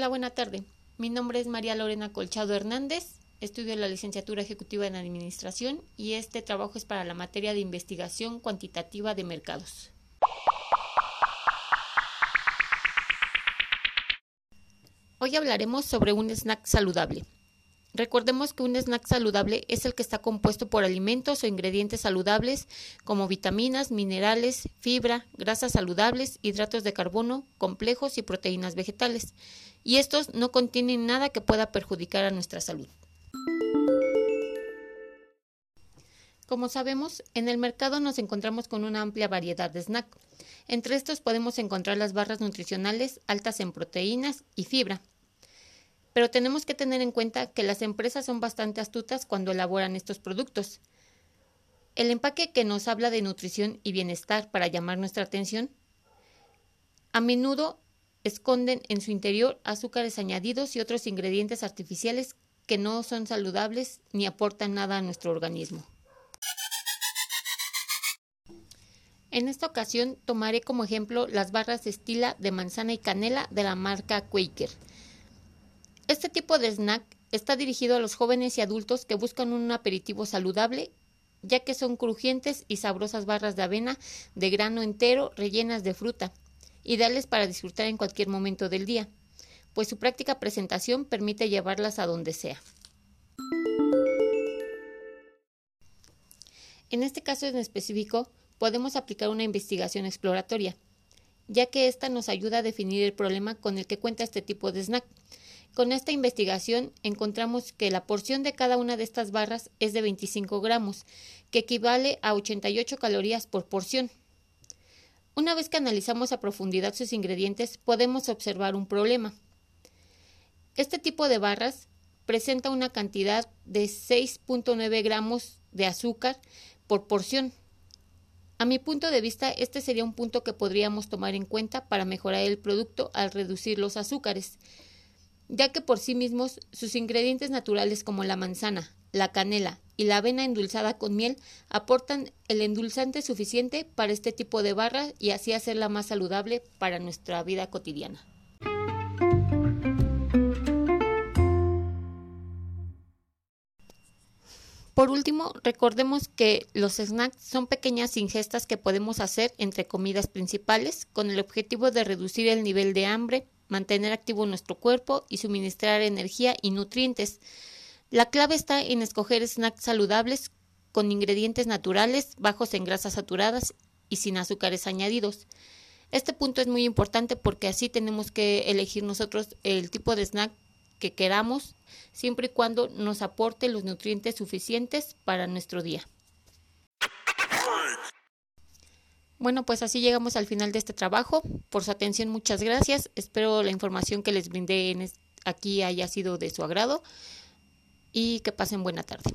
Hola, buena tarde. Mi nombre es María Lorena Colchado Hernández. Estudio la licenciatura ejecutiva en Administración y este trabajo es para la materia de investigación cuantitativa de mercados. Hoy hablaremos sobre un snack saludable. Recordemos que un snack saludable es el que está compuesto por alimentos o ingredientes saludables como vitaminas, minerales, fibra, grasas saludables, hidratos de carbono, complejos y proteínas vegetales. Y estos no contienen nada que pueda perjudicar a nuestra salud. Como sabemos, en el mercado nos encontramos con una amplia variedad de snack. Entre estos podemos encontrar las barras nutricionales altas en proteínas y fibra, pero tenemos que tener en cuenta que las empresas son bastante astutas cuando elaboran estos productos. El empaque que nos habla de nutrición y bienestar para llamar nuestra atención, a menudo esconden en su interior azúcares añadidos y otros ingredientes artificiales que no son saludables ni aportan nada a nuestro organismo. En esta ocasión tomaré como ejemplo las barras Estila de manzana y canela de la marca Quaker. Este tipo de snack está dirigido a los jóvenes y adultos que buscan un aperitivo saludable, ya que son crujientes y sabrosas barras de avena de grano entero rellenas de fruta, ideales para disfrutar en cualquier momento del día, pues su práctica presentación permite llevarlas a donde sea. En este caso en específico, podemos aplicar una investigación exploratoria, ya que ésta nos ayuda a definir el problema con el que cuenta este tipo de snack, con esta investigación encontramos que la porción de cada una de estas barras es de 25 gramos, que equivale a 88 calorías por porción. Una vez que analizamos a profundidad sus ingredientes, podemos observar un problema. Este tipo de barras presenta una cantidad de 6.9 gramos de azúcar por porción. A mi punto de vista, este sería un punto que podríamos tomar en cuenta para mejorar el producto al reducir los azúcares ya que por sí mismos sus ingredientes naturales como la manzana, la canela y la avena endulzada con miel aportan el endulzante suficiente para este tipo de barra y así hacerla más saludable para nuestra vida cotidiana. Por último, recordemos que los snacks son pequeñas ingestas que podemos hacer entre comidas principales con el objetivo de reducir el nivel de hambre, mantener activo nuestro cuerpo y suministrar energía y nutrientes. La clave está en escoger snacks saludables con ingredientes naturales, bajos en grasas saturadas y sin azúcares añadidos. Este punto es muy importante porque así tenemos que elegir nosotros el tipo de snack que queramos, siempre y cuando nos aporte los nutrientes suficientes para nuestro día. Bueno, pues así llegamos al final de este trabajo. Por su atención, muchas gracias. Espero la información que les brindé aquí haya sido de su agrado y que pasen buena tarde.